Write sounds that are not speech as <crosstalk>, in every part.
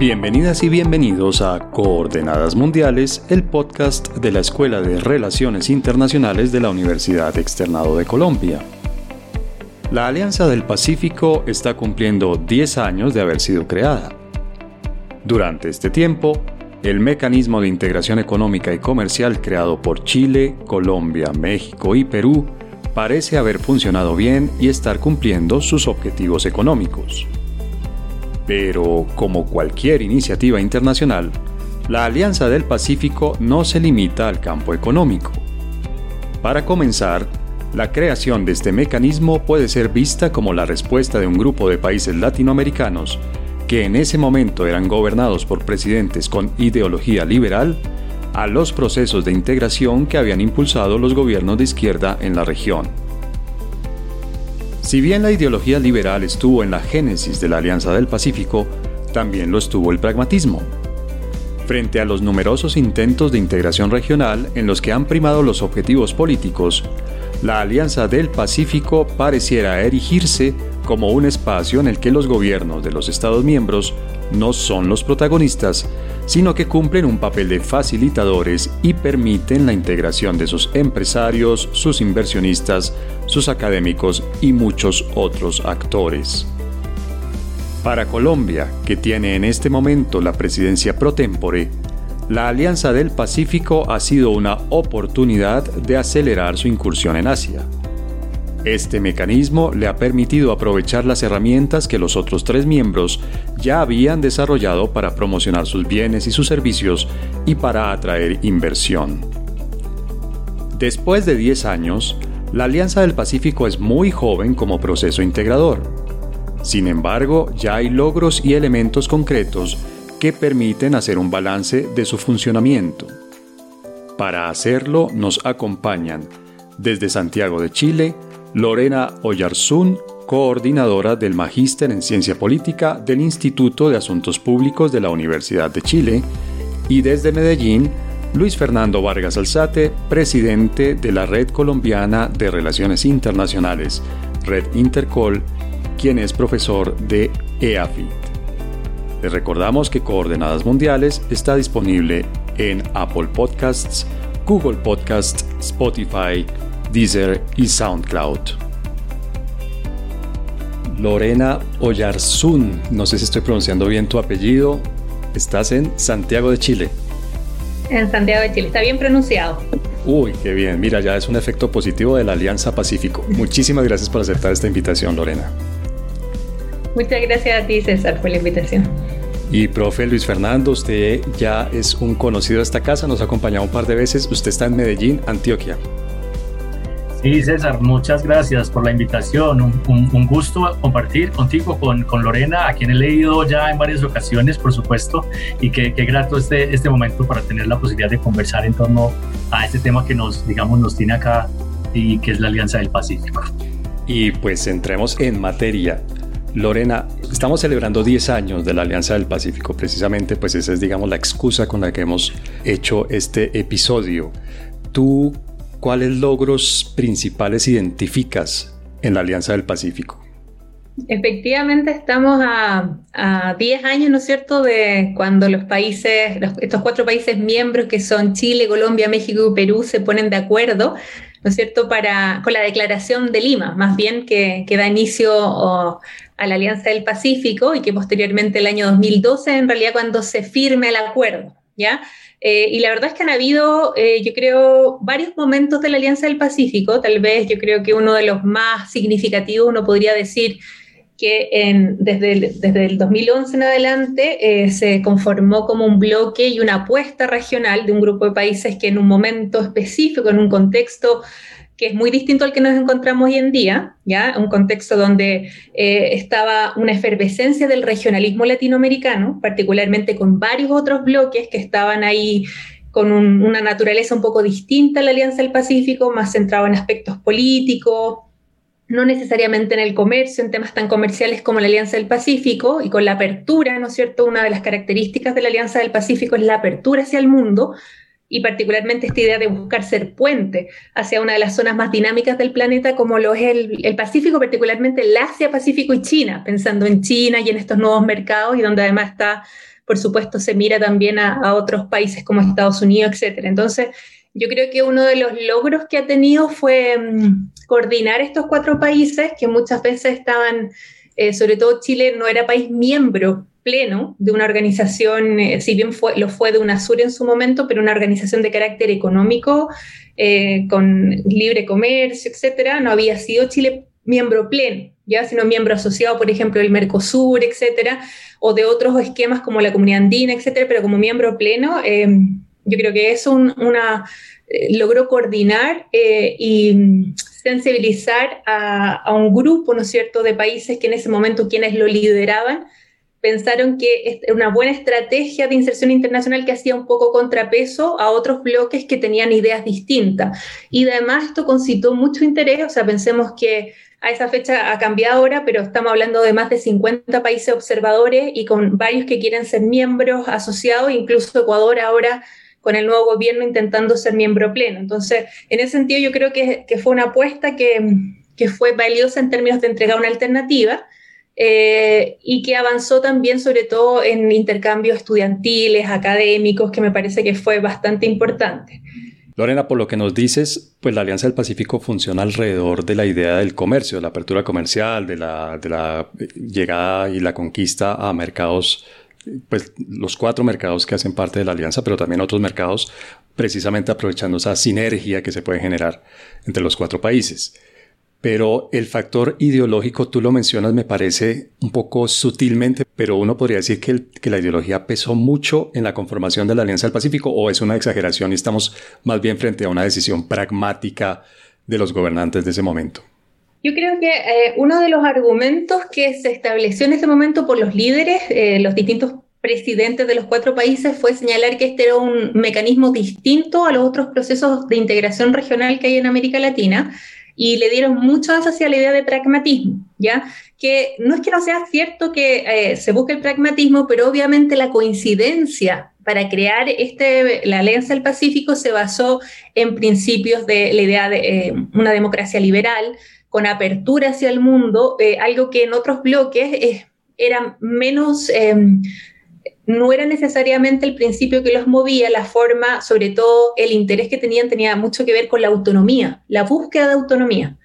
Bienvenidas y bienvenidos a Coordenadas Mundiales, el podcast de la Escuela de Relaciones Internacionales de la Universidad Externado de Colombia. La Alianza del Pacífico está cumpliendo 10 años de haber sido creada. Durante este tiempo, el mecanismo de integración económica y comercial creado por Chile, Colombia, México y Perú parece haber funcionado bien y estar cumpliendo sus objetivos económicos. Pero, como cualquier iniciativa internacional, la Alianza del Pacífico no se limita al campo económico. Para comenzar, la creación de este mecanismo puede ser vista como la respuesta de un grupo de países latinoamericanos que en ese momento eran gobernados por presidentes con ideología liberal a los procesos de integración que habían impulsado los gobiernos de izquierda en la región. Si bien la ideología liberal estuvo en la génesis de la Alianza del Pacífico, también lo estuvo el pragmatismo. Frente a los numerosos intentos de integración regional en los que han primado los objetivos políticos, la Alianza del Pacífico pareciera erigirse como un espacio en el que los gobiernos de los Estados miembros no son los protagonistas, sino que cumplen un papel de facilitadores y permiten la integración de sus empresarios, sus inversionistas, sus académicos y muchos otros actores. Para Colombia, que tiene en este momento la presidencia pro tempore, la Alianza del Pacífico ha sido una oportunidad de acelerar su incursión en Asia. Este mecanismo le ha permitido aprovechar las herramientas que los otros tres miembros ya habían desarrollado para promocionar sus bienes y sus servicios y para atraer inversión. Después de 10 años, la Alianza del Pacífico es muy joven como proceso integrador. Sin embargo, ya hay logros y elementos concretos que permiten hacer un balance de su funcionamiento. Para hacerlo nos acompañan desde Santiago de Chile, Lorena Oyarzún, coordinadora del Magíster en Ciencia Política del Instituto de Asuntos Públicos de la Universidad de Chile, y desde Medellín, Luis Fernando Vargas Alzate, presidente de la Red Colombiana de Relaciones Internacionales, Red Intercol, quien es profesor de EAFIT. Les recordamos que Coordenadas Mundiales está disponible en Apple Podcasts, Google Podcasts, Spotify, Deezer y SoundCloud. Lorena Oyarzún, no sé si estoy pronunciando bien tu apellido, estás en Santiago de Chile. En Santiago de Chile, está bien pronunciado. Uy, qué bien, mira, ya es un efecto positivo de la Alianza Pacífico. <laughs> Muchísimas gracias por aceptar esta invitación, Lorena. Muchas gracias a ti, César, por la invitación. Y profe Luis Fernando, usted ya es un conocido de esta casa, nos ha acompañado un par de veces, usted está en Medellín, Antioquia. Sí, César, muchas gracias por la invitación. Un, gusto compartir contigo, con, con, Lorena, a quien he leído ya en varias ocasiones, por supuesto, y qué, grato este, este momento para tener la posibilidad de conversar en torno a este tema que nos, digamos, nos tiene acá y que es la Alianza del Pacífico. Y pues entremos en materia. Lorena, estamos celebrando 10 años de la Alianza del Pacífico, precisamente pues esa es digamos la excusa con la que hemos hecho este episodio. ¿Tú ¿cuáles logros principales identificas en la Alianza del Pacífico? Efectivamente, estamos a 10 años, ¿no es cierto?, de cuando los países, estos cuatro países miembros que son Chile, Colombia, México y Perú se ponen de acuerdo, ¿no es cierto?, para, con la declaración de Lima, más bien que, da inicio a la Alianza del Pacífico y que posteriormente el año 2012, en realidad, cuando se firme el acuerdo, ¿ya? Eh, y la verdad es que han habido, eh, yo creo, varios momentos de la Alianza del Pacífico. Tal vez yo creo que uno de los más significativos, uno podría decir que desde, el, desde el 2011 en adelante eh, se conformó como un bloque y una apuesta regional de un grupo de países que en un momento específico, en un contexto que es muy distinto al que nos encontramos hoy en día, ¿ya? Un contexto donde eh, estaba una efervescencia del regionalismo latinoamericano, particularmente con varios otros bloques que estaban ahí con una naturaleza un poco distinta a la Alianza del Pacífico, más centrado en aspectos políticos, no necesariamente en el comercio, en temas tan comerciales como la Alianza del Pacífico, y con la apertura, ¿no es cierto? Una de las características de la Alianza del Pacífico es la apertura hacia el mundo, y particularmente esta idea de buscar ser puente hacia una de las zonas más dinámicas del planeta, como lo es el, Pacífico, particularmente el Asia, Pacífico y China, pensando en China y en estos nuevos mercados, y donde además está, por supuesto, se mira también a, otros países como Estados Unidos, etc. Entonces, yo creo que uno de los logros que ha tenido fue mm, coordinar estos cuatro países que muchas veces estaban, eh, sobre todo Chile no era país miembro pleno de una organización, eh, si bien fue, lo fue de UNASUR en su momento, pero una organización de carácter económico, eh, con libre comercio, etcétera, no había sido Chile miembro pleno, ya sino miembro asociado, por ejemplo, del Mercosur, etcétera, o de otros esquemas como la Comunidad Andina, etcétera, pero como miembro pleno, eh, yo creo que eso una, logró coordinar y sensibilizar a, a, un grupo, ¿no es cierto?, de países que en ese momento quienes lo lideraban pensaron que era una buena estrategia de inserción internacional que hacía un poco contrapeso a otros bloques que tenían ideas distintas. Y además esto concitó mucho interés, o sea, pensemos que a esa fecha ha cambiado ahora, pero estamos hablando de más de 50 países observadores y con varios que quieren ser miembros asociados, incluso Ecuador ahora con el nuevo gobierno intentando ser miembro pleno. Entonces, en ese sentido yo creo que, que fue una apuesta que, que fue valiosa en términos de entregar una alternativa eh, y que avanzó también sobre todo en intercambios estudiantiles, académicos, que me parece que fue bastante importante. Lorena, por lo que nos dices, pues la Alianza del Pacífico funciona alrededor de la idea del comercio, de la apertura comercial, de la, de la llegada y la conquista a mercados, pues los cuatro mercados que hacen parte de la alianza, pero también otros mercados, precisamente aprovechando esa sinergia que se puede generar entre los cuatro países. Pero el factor ideológico, tú lo mencionas, me parece un poco sutilmente, pero uno podría decir que, que, la ideología pesó mucho en la conformación de la Alianza del Pacífico o es una exageración y estamos más bien frente a una decisión pragmática de los gobernantes de ese momento. Yo creo que eh, uno de los argumentos que se estableció en ese momento por los líderes, eh, los distintos presidentes de los cuatro países, fue señalar que este era un mecanismo distinto a los otros procesos de integración regional que hay en América Latina y le dieron mucho hacia la idea de pragmatismo, ¿ya? Que no es que no sea cierto que eh, se busque el pragmatismo, pero obviamente la coincidencia para crear este, la Alianza del Pacífico se basó en principios de la idea de eh, una democracia liberal, con apertura hacia el mundo, eh, algo que en otros bloques era menos em, no era necesariamente el principio que los movía, la forma, sobre todo el interés que tenían tenía mucho que ver con la autonomía, la búsqueda de autonomía.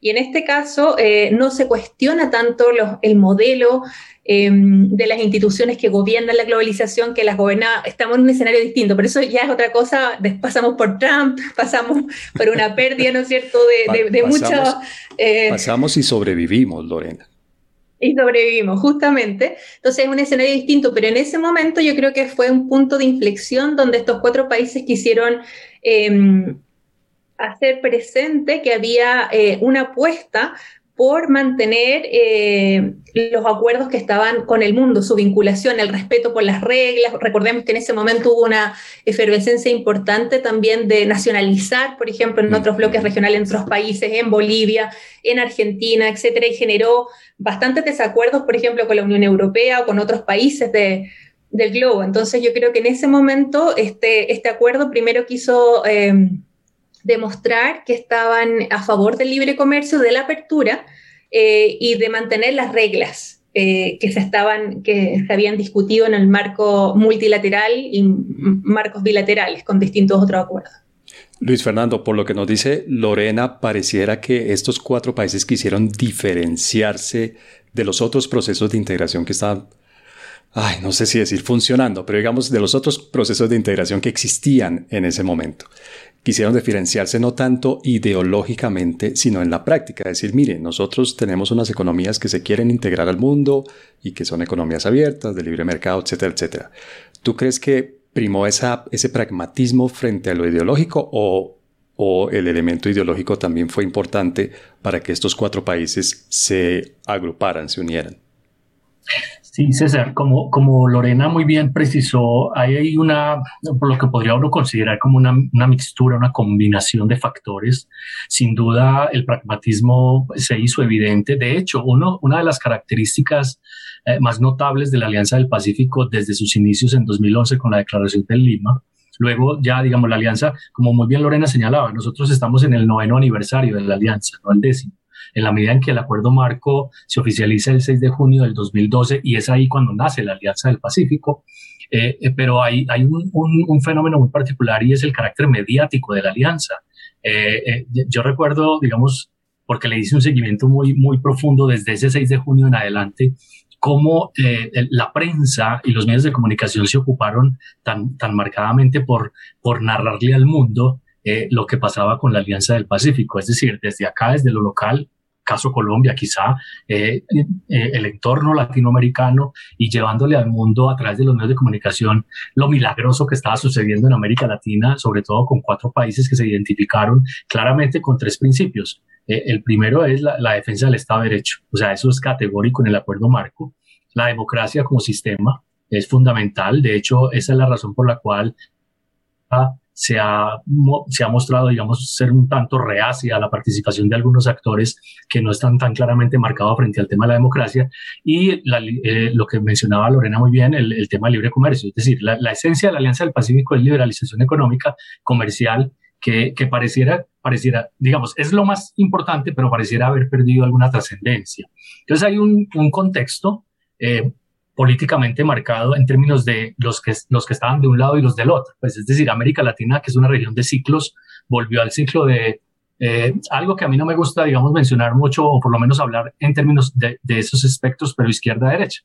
Y en este caso eh, no se cuestiona tanto el modelo em, de las instituciones que gobiernan la globalización, que las gobierna, estamos en un escenario distinto, pero eso ya es otra cosa, pasamos por Trump, <laughs> pasamos por una pérdida, ¿no es cierto?, de, de, eh, pasamos y sobrevivimos, Lorena y sobrevivimos, justamente. Entonces es un escenario distinto, pero en ese momento yo creo que fue un punto de inflexión donde estos cuatro países quisieron em, hacer presente que había eh, una apuesta por mantener eh, los acuerdos que estaban con el mundo, su vinculación, el respeto por las reglas. Recordemos que en ese momento hubo una efervescencia importante también de nacionalizar, por ejemplo, en otros bloques regionales, en otros países, en Bolivia, en Argentina, etcétera, y generó bastantes desacuerdos, por ejemplo, con la Unión Europea o con otros países de, del globo. Entonces, yo creo que en ese momento este, este acuerdo primero quiso. Eh, demostrar que estaban a favor del libre comercio, de la apertura eh, y de mantener las reglas eh, que se estaban, que se habían discutido en el marco multilateral y marcos bilaterales con distintos otros acuerdos. Luis Fernando, por lo que nos dice Lorena, pareciera que estos cuatro países quisieron diferenciarse de los otros procesos de integración que estaban, ay, no sé si decir funcionando, pero digamos de los otros procesos de integración que existían en ese momento quisieron diferenciarse no tanto ideológicamente, sino en la práctica. Decir, mire, nosotros tenemos unas economías que se quieren integrar al mundo y que son economías abiertas, de libre mercado, etcétera, etcétera. ¿Tú crees que primó ese pragmatismo frente a lo ideológico o, o el elemento ideológico también fue importante para que estos cuatro países se agruparan, se unieran? Sí, César, como, como Lorena muy bien precisó, hay una, por lo que podría uno considerar como una, una mixtura, una combinación de factores. Sin duda, el pragmatismo se hizo evidente. De hecho, uno, una de las características eh, más notables de la Alianza del Pacífico desde sus inicios en 2011 con la Declaración de Lima Luego ya, digamos, la alianza, como muy bien Lorena señalaba, nosotros estamos en el noveno aniversario de la alianza, no el décimo. En la medida en que el acuerdo marco se oficializa el 6 de junio del 2012 y es ahí cuando nace la Alianza del Pacífico, eh, eh, pero hay, hay un, un, fenómeno muy particular y es el carácter mediático de la alianza. Eh, yo recuerdo, digamos, porque le hice un seguimiento muy, muy profundo desde ese 6 de junio en adelante, cómo la prensa y los medios de comunicación se ocuparon tan, tan marcadamente por, por narrarle al mundo lo que pasaba con la Alianza del Pacífico. Es decir, desde acá, desde lo local, caso Colombia quizá, eh, eh, el entorno latinoamericano y llevándole al mundo a través de los medios de comunicación lo milagroso que estaba sucediendo en América Latina, sobre todo con cuatro países que se identificaron claramente con tres principios. Eh, el primero es la, la defensa del Estado de Derecho, o sea, eso es categórico en el acuerdo marco. La democracia como sistema es fundamental, de hecho, esa es la razón por la cual se ha, se ha mostrado, digamos, ser un tanto reacia a la participación de algunos actores que no están tan claramente marcados frente al tema de la democracia y eh, lo que mencionaba Lorena muy bien, el, tema del libre comercio. Es decir, la, esencia de la Alianza del Pacífico es liberalización económica, comercial, que, que, pareciera, pareciera, digamos, es lo más importante, pero pareciera haber perdido alguna trascendencia. Entonces hay un, un contexto eh, políticamente marcado en términos de los que, los que estaban de un lado y los del otro. Pues es decir, América Latina, que es una región de ciclos, volvió al ciclo de eh, algo que a mí no me gusta, digamos, mencionar mucho, o por lo menos hablar en términos de, de esos aspectos, pero izquierda-derecha.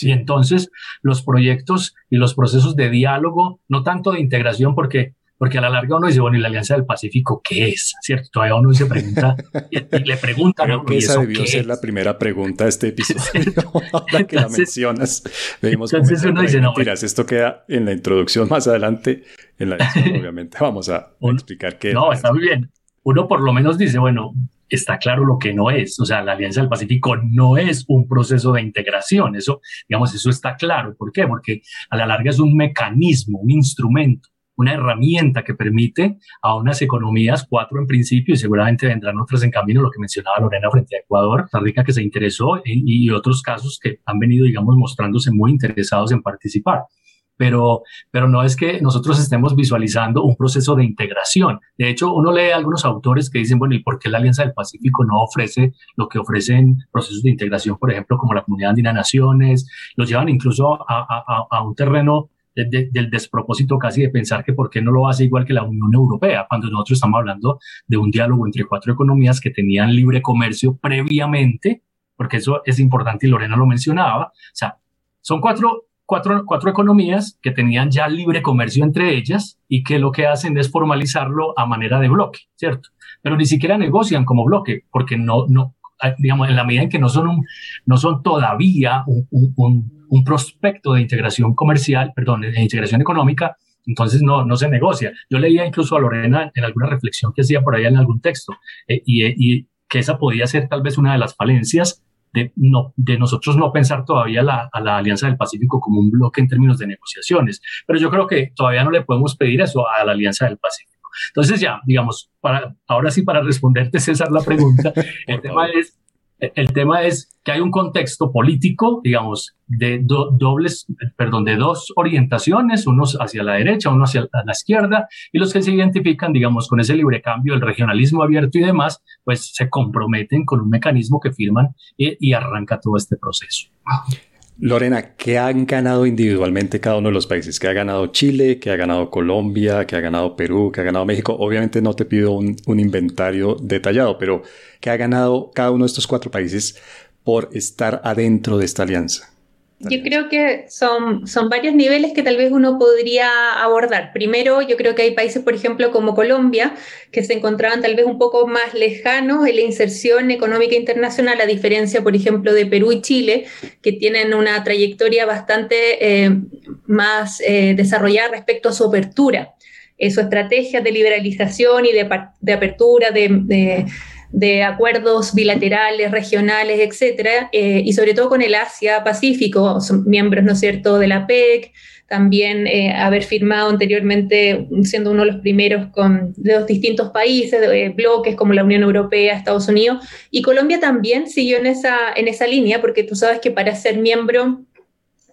Y entonces los proyectos y los procesos de diálogo, no tanto de integración, porque porque a la larga uno dice, bueno, ¿y la Alianza del Pacífico qué es? ¿Cierto? Todavía uno se pregunta y, le pregunta. Creo que esa debió ser la primera pregunta de este episodio, <laughs> ahora que la mencionas. entonces uno dice, no, mentiras, esto queda en la introducción más adelante, en la <laughs> obviamente vamos a explicar qué No, está muy bien. Uno por lo menos dice, bueno, está claro lo que no es. O sea, la Alianza del Pacífico no es un proceso de integración. Eso, digamos, eso está claro. ¿Por qué? Porque a la larga es un mecanismo, un instrumento una herramienta que permite a unas economías, cuatro en principio, y seguramente vendrán otras en camino, lo que mencionaba Lorena frente a Ecuador, Costa Rica que se interesó y, otros casos que han venido, digamos, mostrándose muy interesados en participar. Pero, pero no es que nosotros estemos visualizando un proceso de integración. De hecho, uno lee a algunos autores que dicen, bueno, ¿y por qué la Alianza del Pacífico no ofrece lo que ofrecen procesos de integración, por ejemplo, como la Comunidad Andina Naciones? Los llevan incluso a, a, a un terreno del despropósito casi de pensar que por qué no lo hace igual que la Unión Europea, cuando nosotros estamos hablando de un diálogo entre cuatro economías que tenían libre comercio previamente, porque eso es importante y Lorena lo mencionaba. O sea, son cuatro, cuatro, cuatro economías que tenían ya libre comercio entre ellas y que lo que hacen es formalizarlo a manera de bloque, ¿cierto? Pero ni siquiera negocian como bloque, porque no, no, digamos, en la medida en que no son, un, no son todavía un, un un prospecto de integración comercial, perdón, de integración económica, entonces no, no se negocia. Yo leía incluso a Lorena en alguna reflexión que hacía por allá en algún texto, eh, y, y, que esa podía ser tal vez una de las falencias de, no, de nosotros no pensar todavía la, a la Alianza del Pacífico como un bloque en términos de negociaciones. Pero yo creo que todavía no le podemos pedir eso a la Alianza del Pacífico. Entonces ya, digamos, para, ahora sí para responderte, César, la pregunta, <laughs> el tema es el tema es que hay un contexto político, digamos, de dobles, perdón, de dos orientaciones, unos hacia la derecha, uno hacia la izquierda, y los que se identifican, digamos, con ese libre cambio, el regionalismo abierto y demás, pues se comprometen con un mecanismo que firman y, y arranca todo este proceso. Lorena, ¿qué han ganado individualmente cada uno de los países? ¿Qué ha ganado Chile? ¿Qué ha ganado Colombia? ¿Qué ha ganado Perú? ¿Qué ha ganado México? Obviamente no te pido un, un inventario detallado, pero ¿qué ha ganado cada uno de estos cuatro países por estar adentro de esta alianza? Yo creo que son, son varios niveles que tal vez uno podría abordar. Primero, yo creo que hay países, por ejemplo, como Colombia, que se encontraban tal vez un poco más lejanos en la inserción económica internacional, a diferencia, por ejemplo, de Perú y Chile, que tienen una trayectoria bastante eh, más eh, desarrollada respecto a su apertura, eh, su estrategia de liberalización y de, de apertura, de de acuerdos bilaterales, regionales, etcétera, eh, y sobre todo con el Asia-Pacífico, miembros, ¿no es cierto?, de la PEC, también eh, haber firmado anteriormente, siendo uno de los primeros con, de los distintos países, de, bloques como la Unión Europea, Estados Unidos, y Colombia también siguió en esa, en esa línea, porque tú sabes que para ser miembro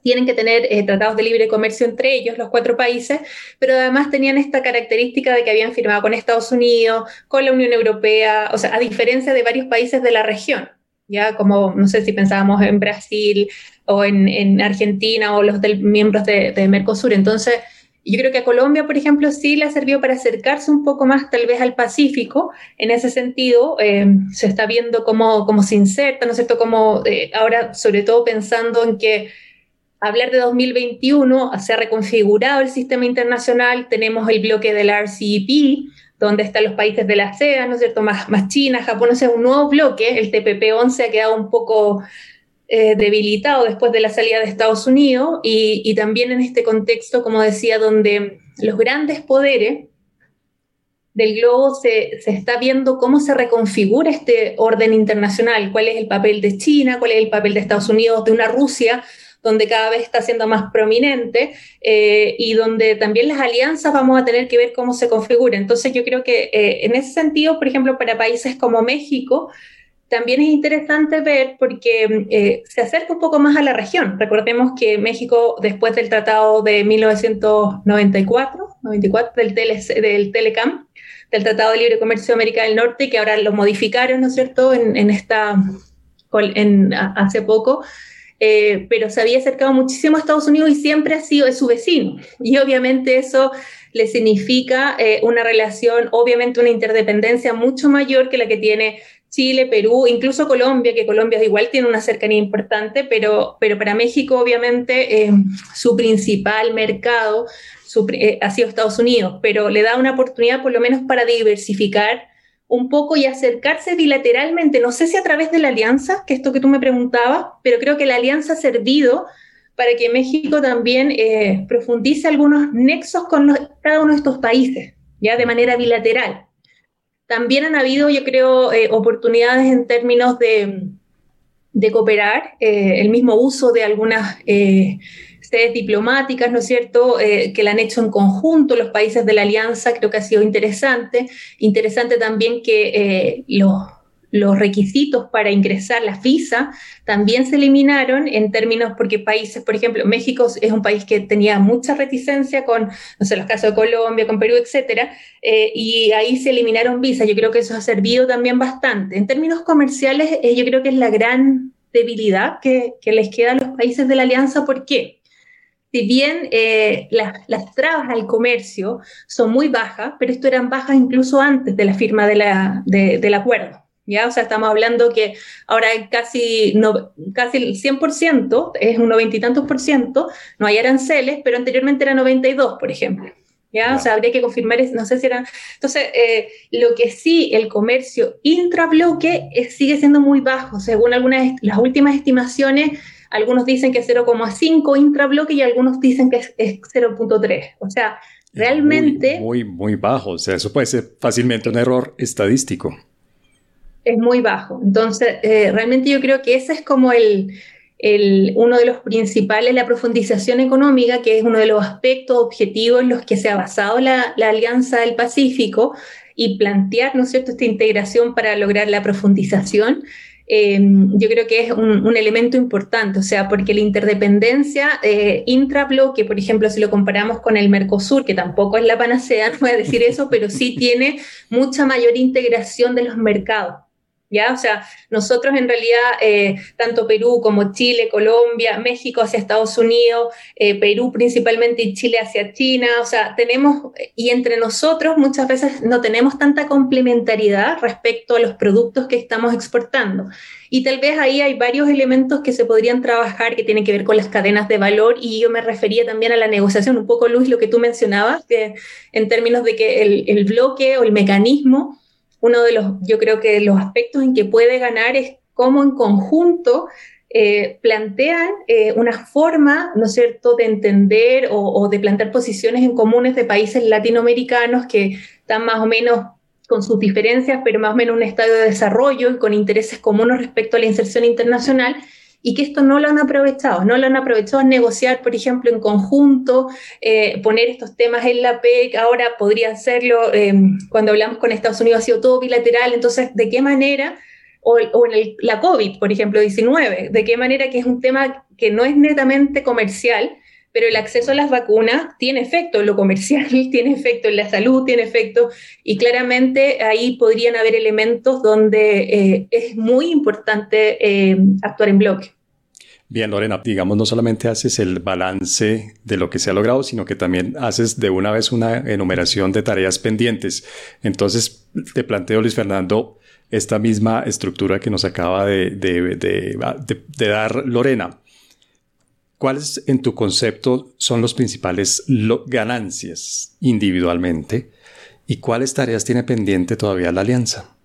tienen que tener eh, tratados de libre comercio entre ellos, los cuatro países, pero además tenían esta característica de que habían firmado con Estados Unidos, con la Unión Europea, o sea, a diferencia de varios países de la región, ya como, no sé si pensábamos en Brasil o en, Argentina o los miembros de, Mercosur. Entonces, yo creo que a Colombia, por ejemplo, sí le servido para acercarse un poco más tal vez al Pacífico. En ese sentido, eh, se está viendo cómo, cómo, se inserta, ¿no es cierto? Como eh, ahora, sobre todo pensando en que hablar de 2021, se ha reconfigurado el sistema internacional, tenemos el bloque del RCEP, donde están los países de la ASEAN, ¿no es cierto?, más, más China, Japón, o sea, un nuevo bloque, el TPP-11 ha quedado un poco eh, debilitado después de la salida de Estados Unidos y, también en este contexto, como decía, donde los grandes poderes del globo se, se, está viendo cómo se reconfigura este orden internacional, cuál es el papel de China, cuál es el papel de Estados Unidos, de una Rusia donde cada vez está siendo más prominente eh, y donde también las alianzas vamos a tener que ver cómo se configuran. Entonces yo creo que eh, en ese sentido, por ejemplo, para países como México, también es interesante ver porque eh, se acerca un poco más a la región. Recordemos que México, después del Tratado de 1994, 94, del, del Telecam, del Tratado de Libre Comercio de América del Norte, que ahora lo modificaron, ¿no es cierto?, en, en esta, en, hace poco, eh, pero se había acercado muchísimo a Estados Unidos y siempre ha sido su vecino. Y obviamente eso le significa eh, una relación, obviamente una interdependencia mucho mayor que la que tiene Chile, Perú, incluso Colombia, que Colombia igual tiene una cercanía importante, pero, pero para México obviamente eh, su principal mercado ha sido Estados Unidos, pero le da una oportunidad por lo menos para diversificar un poco y acercarse bilateralmente, no sé si a través de la alianza, que esto que tú me preguntabas, pero creo que la alianza ha servido para que México también eh, profundice algunos nexos con cada uno de estos países, ya de manera bilateral. También han habido, yo creo, eh, oportunidades en términos de, cooperar, eh, el mismo uso de algunas sedes diplomáticas, ¿no es cierto?, eh, que la han hecho en conjunto los países de la alianza, creo que ha sido interesante. Interesante también que eh, los, requisitos para ingresar las visas también se eliminaron en términos porque países, por ejemplo, México es un país que tenía mucha reticencia con, no sé, los casos de Colombia, con Perú, etcétera, eh, y ahí se eliminaron visas. Yo creo que eso ha servido también bastante. En términos comerciales, yo creo que es la gran debilidad que, que les queda a los países de la alianza. ¿Por qué? Si bien eh, las, trabas al comercio son muy bajas, pero esto eran bajas incluso antes de la firma de la, del acuerdo. ¿ya? O sea, estamos hablando que ahora casi, no, casi el 100%, es un noventa y tantos por ciento, no hay aranceles, pero anteriormente era 92, por ejemplo. ¿Ya? O sea, habría que confirmar, no sé si eran... Entonces, eh, lo que sí, el comercio intrabloque sigue siendo muy bajo. Según algunas, las últimas estimaciones, algunos dicen que es 0,5 intrabloque y algunos dicen que es, 0,3. O sea, realmente... Muy, muy, bajo, o sea, eso puede ser fácilmente un error estadístico. Es muy bajo. Entonces, eh, realmente yo creo que ese es como el, el, uno de los principales, la profundización económica, que es uno de los aspectos objetivos en los que se ha basado la, la Alianza del Pacífico y plantear, ¿no es cierto?, esta integración para lograr la profundización. Eh, yo creo que es un, elemento importante, o sea, porque la interdependencia eh, intrabloque, por ejemplo, si lo comparamos con el Mercosur, que tampoco es la panacea, <laughs> no voy a decir eso, pero sí tiene mucha mayor integración de los mercados. O sea, nosotros en realidad, eh, tanto Perú como Chile, Colombia, México hacia Estados Unidos, eh, Perú principalmente y Chile hacia China, o sea, tenemos, y entre nosotros muchas veces no tenemos tanta complementariedad respecto a los productos que estamos exportando. Y tal vez ahí hay varios elementos que se podrían trabajar que tienen que ver con las cadenas de valor y yo me refería también a la negociación, un poco Luis, lo que tú mencionabas, que en términos de que el bloque o el mecanismo uno de los, yo creo que los aspectos en que puede ganar es cómo en conjunto eh, plantean eh, una forma, ¿no cierto?, de entender o, de plantear posiciones en comunes de países latinoamericanos que están más o menos con sus diferencias, pero más o menos en un estado de desarrollo y con intereses comunes respecto a la inserción internacional y que esto no lo han aprovechado, no lo han aprovechado a negociar, por ejemplo, en conjunto, eh, poner estos temas en la PEC, ahora podría hacerlo, em, cuando hablamos con Estados Unidos ha sido todo bilateral, entonces, ¿de qué manera o, en la COVID, por ejemplo, 19, de qué manera que es un tema que no es netamente comercial, pero el acceso a las vacunas tiene efecto en lo comercial, <laughs> tiene efecto en la salud, tiene efecto, y claramente ahí podrían haber elementos donde eh, es muy importante eh, actuar en bloque. Bien, Lorena, digamos, no solamente haces el balance de lo que se ha logrado, sino que también haces de una vez una enumeración de tareas pendientes. Entonces, te planteo, Luis Fernando, esta misma estructura que nos acaba de, dar Lorena. ¿Cuáles en tu concepto son los principales ganancias individualmente y cuáles tareas tiene pendiente todavía la alianza?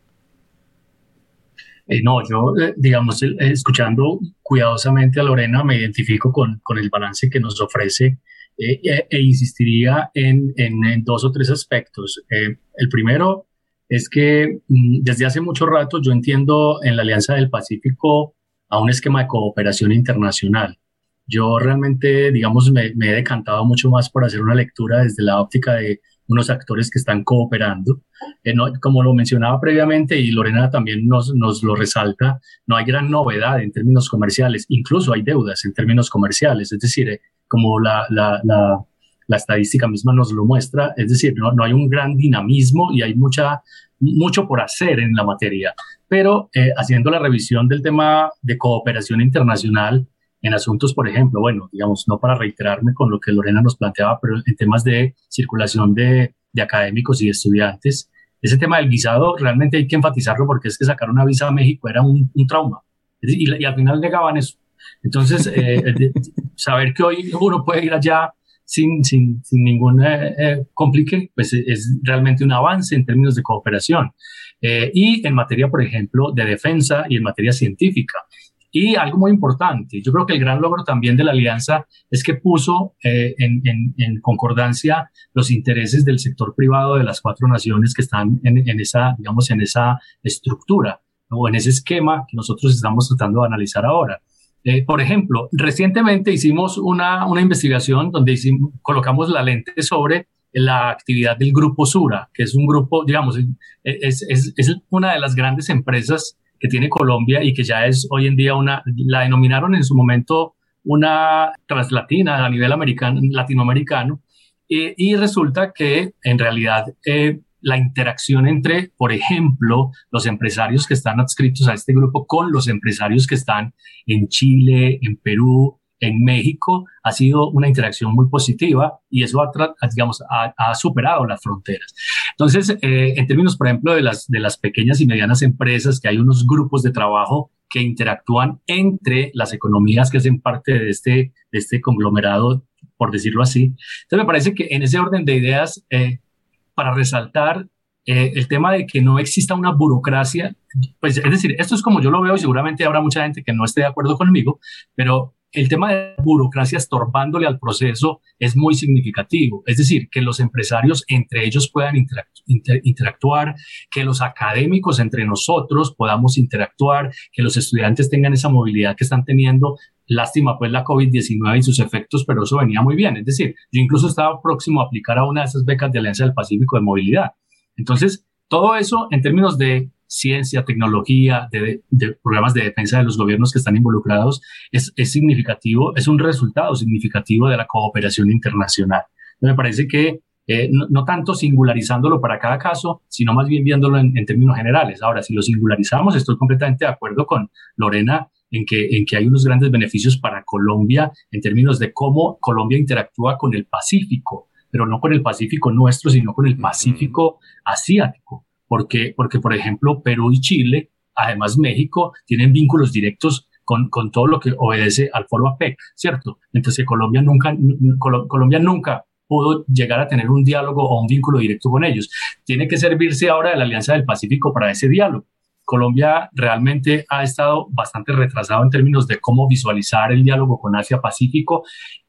Eh, no, yo, eh, digamos, escuchando cuidadosamente a Lorena, me identifico con, con el balance que nos ofrece eh, e, insistiría en, en, dos o tres aspectos. el primero es que mm, desde hace mucho rato yo entiendo en la Alianza del Pacífico a un esquema de cooperación internacional. Yo realmente, digamos, me, he decantado mucho más por hacer una lectura desde la óptica de unos actores que están cooperando. Eh, como lo mencionaba previamente y Lorena también nos, nos, lo resalta, no hay gran novedad en términos comerciales, incluso hay deudas en términos comerciales, es decir, eh, como la, la, la, la estadística misma nos lo muestra, es decir, no, no hay un gran dinamismo y hay mucha, mucho por hacer en la materia. Pero eh, haciendo la revisión del tema de cooperación internacional en asuntos, por ejemplo, bueno, digamos, no para reiterarme con lo que Lorena nos planteaba, pero en temas de circulación de, de académicos y estudiantes, ese tema del visado realmente hay que enfatizarlo porque es que sacar una visa a México era un, un trauma y, y, al final negaban eso. Entonces, eh, <laughs> saber que hoy uno puede ir allá sin, sin, sin ningún eh, eh, complique, pues es realmente un avance en términos de cooperación. Eh, y en materia, por ejemplo, de defensa y en materia científica. Y algo muy importante, yo creo que el gran logro también de la alianza es que puso en, en, en, concordancia los intereses del sector privado de las cuatro naciones que están en, en, esa, digamos, en esa estructura o en ese esquema que nosotros estamos tratando de analizar ahora. Eh, por ejemplo, recientemente hicimos una, una investigación donde hicimos, colocamos la lente sobre la actividad del grupo Sura, que es un grupo, digamos, es, es, es, una de las grandes empresas que tiene Colombia y que ya es hoy en día una, la denominaron en su momento una translatina a nivel americano, latinoamericano, y resulta que en realidad eh, la interacción entre, por ejemplo, los empresarios que están adscritos a este grupo con los empresarios que están en Chile, en Perú, en México, ha sido una interacción muy positiva y eso ha, digamos, ha, superado las fronteras. Entonces, eh, en términos, por ejemplo, de las, de las pequeñas y medianas empresas, que hay unos grupos de trabajo que interactúan entre las economías que hacen parte de este, de este conglomerado, por decirlo así. Entonces, me parece que en ese orden de ideas, eh, para resaltar eh, el tema de que no exista una burocracia, pues es decir, esto es como yo lo veo y seguramente habrá mucha gente que no esté de acuerdo conmigo, pero el tema de burocracia estorbándole al proceso es muy significativo. Es decir, que los empresarios entre ellos puedan interactuar, que los académicos entre nosotros podamos interactuar, que los estudiantes tengan esa movilidad que están teniendo. Lástima pues la COVID-19 y sus efectos, pero eso venía muy bien. Es decir, yo incluso estaba próximo a aplicar a una de esas becas de Alianza del Pacífico de movilidad. Entonces, todo eso en términos de ciencia, tecnología, de, programas de defensa de los gobiernos que están involucrados, es, significativo, es un resultado significativo de la cooperación internacional. Me parece que eh, no, tanto singularizándolo para cada caso, sino más bien viéndolo en, términos generales. Ahora, si lo singularizamos, estoy completamente de acuerdo con Lorena en que, en que hay unos grandes beneficios para Colombia en términos de cómo Colombia interactúa con el Pacífico, pero no con el Pacífico nuestro, sino con el Pacífico asiático porque, porque por ejemplo, Perú y Chile, además México, tienen vínculos directos con, con, todo lo que obedece al foro APEC, ¿cierto? Entonces Colombia nunca, Colombia nunca pudo llegar a tener un diálogo o un vínculo directo con ellos. Tiene que servirse ahora de la Alianza del Pacífico para ese diálogo. Colombia realmente ha estado bastante retrasado en términos de cómo visualizar el diálogo con Asia-Pacífico,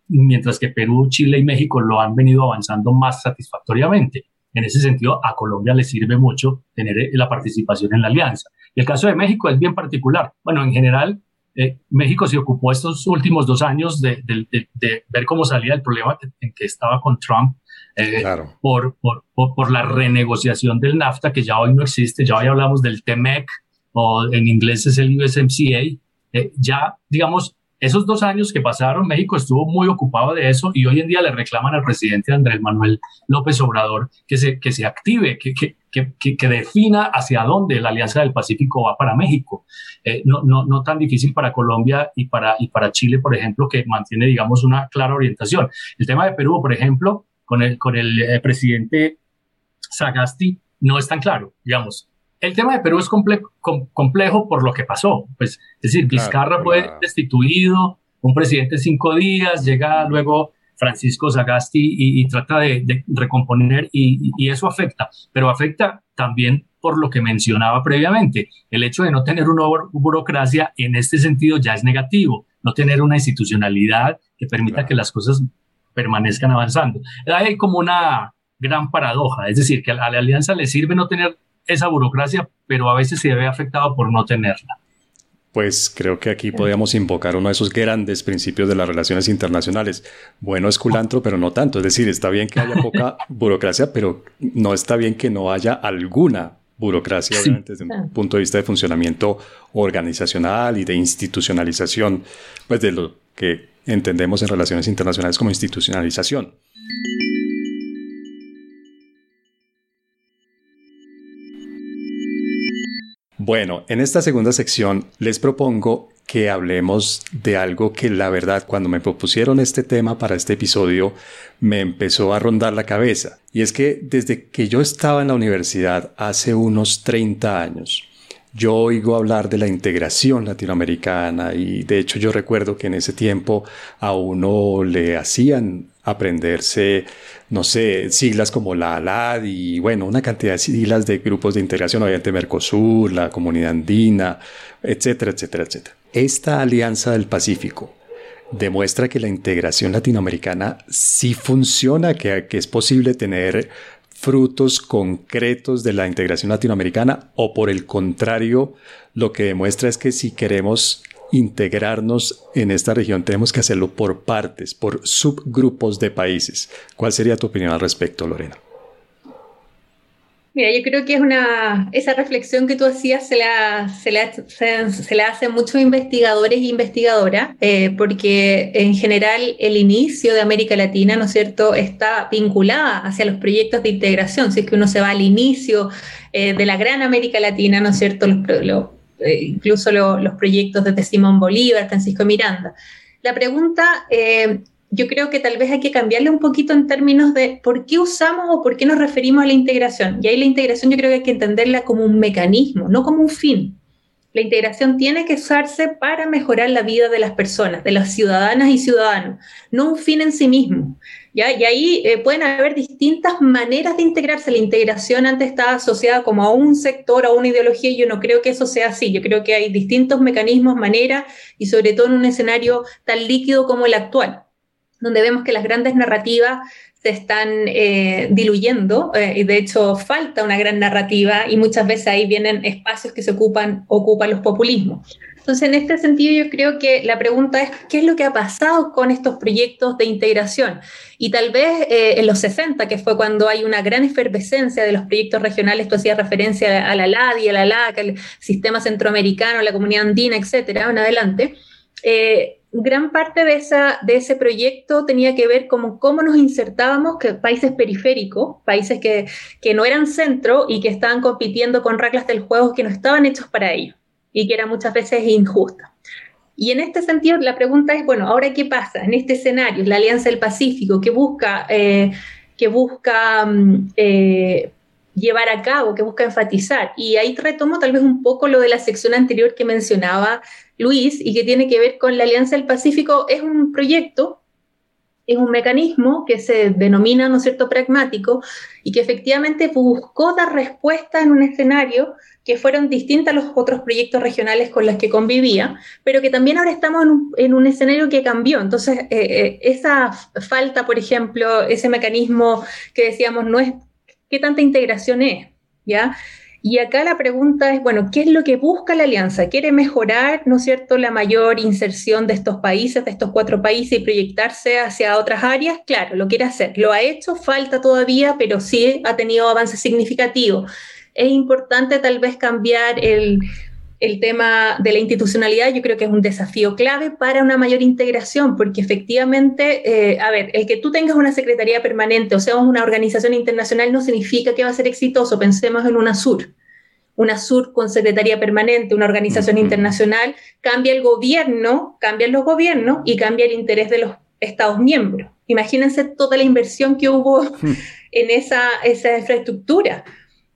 mientras que Perú, Chile y México lo han venido avanzando más satisfactoriamente. En ese sentido, a Colombia le sirve mucho tener eh, la participación en la alianza. Y el caso de México es bien particular. Bueno, en general, eh, México se ocupó estos últimos dos años de, ver cómo salía el problema en que estaba con Trump eh, por, por, por, la renegociación del NAFTA, que ya hoy no existe, ya hoy hablamos del TEMEC, o en inglés es el USMCA, eh, ya, digamos, esos dos años que pasaron, México estuvo muy ocupado de eso y hoy en día le reclaman al presidente Andrés Manuel López Obrador que se, que se active, que, que, que, defina hacia dónde la Alianza del Pacífico va para México. Eh, no, no, no, tan difícil para Colombia y para, y para Chile, por ejemplo, que mantiene, digamos, una clara orientación. El tema de Perú, por ejemplo, con el, con el eh, presidente Sagasti, no es tan claro, digamos el tema de Perú es complejo por lo que pasó. Pues, es decir, Vizcarra fue destituido, un presidente cinco días, llega luego Francisco Sagasti y, trata de, recomponer y, eso afecta, pero afecta también por lo que mencionaba previamente. El hecho de no tener una burocracia en este sentido ya es negativo, no tener una institucionalidad que permita que las cosas permanezcan avanzando. Hay como una gran paradoja, es decir, que a la alianza le sirve no tener esa burocracia, pero a veces se ve afectado por no tenerla. Pues creo que aquí podríamos invocar uno de esos grandes principios de las relaciones internacionales. Bueno es culantro, pero no tanto. Es decir, está bien que haya poca <laughs> burocracia, pero no está bien que no haya alguna burocracia, obviamente, desde un punto de vista de funcionamiento organizacional y de institucionalización, pues de lo que entendemos en relaciones internacionales como institucionalización. Bueno, en esta segunda sección les propongo que hablemos de algo que la verdad cuando me propusieron este tema para este episodio me empezó a rondar la cabeza. Y es que desde que yo estaba en la universidad hace unos 30 años, yo oigo hablar de la integración latinoamericana y de hecho yo recuerdo que en ese tiempo a uno le hacían aprenderse, no sé, siglas como la ALAD y bueno, una cantidad de siglas de grupos de integración, obviamente Mercosur, la Comunidad Andina, etcétera, etcétera, etcétera. Esta Alianza del Pacífico demuestra que la integración latinoamericana sí funciona, que, que es posible tener frutos concretos de la integración latinoamericana o por el contrario, lo que demuestra es que si queremos integrarnos en esta región tenemos que hacerlo por partes, por subgrupos de países. ¿Cuál sería tu opinión al respecto, Lorena? Mira, yo creo que es una, esa reflexión que tú hacías se la, se la, se, la hacen muchos investigadores e investigadoras, eh, porque en general el inicio de América Latina, ¿no es cierto?, está vinculada hacia los proyectos de integración. Si es que uno se va al inicio eh, de la gran América Latina, ¿no es cierto?, eh, incluso los proyectos de Simón Bolívar, Francisco Miranda. La pregunta yo creo que tal vez hay que cambiarle un poquito en términos de por qué usamos o por qué nos referimos a la integración. Y ahí la integración yo creo que hay que entenderla como un mecanismo, no como un fin. La integración tiene que usarse para mejorar la vida de las personas, de las ciudadanas y ciudadanos, no un fin en sí mismo. Y ahí eh, pueden haber distintas maneras de integrarse. La integración antes estaba asociada como a un sector, a una ideología, y yo no creo que eso sea así. Yo creo que hay distintos mecanismos, maneras, y sobre todo en un escenario tan líquido como el actual donde vemos que las grandes narrativas se están eh, diluyendo eh, y de hecho falta una gran narrativa y muchas veces ahí vienen espacios que se ocupan, ocupan los populismos. Entonces, en este sentido, yo creo que la pregunta es, ¿qué es lo que ha pasado con estos proyectos de integración? Y tal vez eh, en los 60, que fue cuando hay una gran efervescencia de los proyectos regionales, tú hacías referencia a la LADI, a la LAC, al sistema centroamericano, la comunidad andina, etcétera, en adelante, gran parte de, ese proyecto tenía que ver con cómo nos insertábamos que países periféricos, países que, que, no eran centro y que estaban compitiendo con reglas del juego que no estaban hechos para ello y que era muchas veces injusta. Y en este sentido, la pregunta es, bueno, ¿ahora qué pasa? En este escenario, la Alianza del Pacífico, que busca, eh, que busca mm, eh, llevar a cabo, que busca enfatizar. Y ahí retomo tal vez un poco lo de la sección anterior que mencionaba Luis y que tiene que ver con la Alianza del Pacífico. Es un proyecto, es un mecanismo que se denomina, ¿no es cierto?, pragmático y que efectivamente buscó dar respuesta en un escenario que fueron distintas a los otros proyectos regionales con los que convivía, pero que también ahora estamos en un, escenario que cambió. Entonces, eh, eh, esa falta, por ejemplo, ese mecanismo que decíamos no es qué tanta integración es, ¿ya? Y acá la pregunta es, bueno, ¿qué es lo que busca la alianza? ¿Quiere mejorar, no es cierto, la mayor inserción de estos países, de estos cuatro países y proyectarse hacia otras áreas? Claro, lo quiere hacer. Lo ha hecho, falta todavía, pero sí ha tenido avances significativos. Es importante tal vez cambiar el, el tema de la institucionalidad yo creo que es un desafío clave para una mayor integración, porque efectivamente, eh, a ver, el que tú tengas una secretaría permanente o seamos una organización internacional no significa que va a ser exitoso. Pensemos en UNASUR. UNASUR con secretaría permanente, una organización internacional, cambia el gobierno, cambian los gobiernos y cambia el interés de los Estados miembros. Imagínense toda la inversión que hubo en esa, esa infraestructura.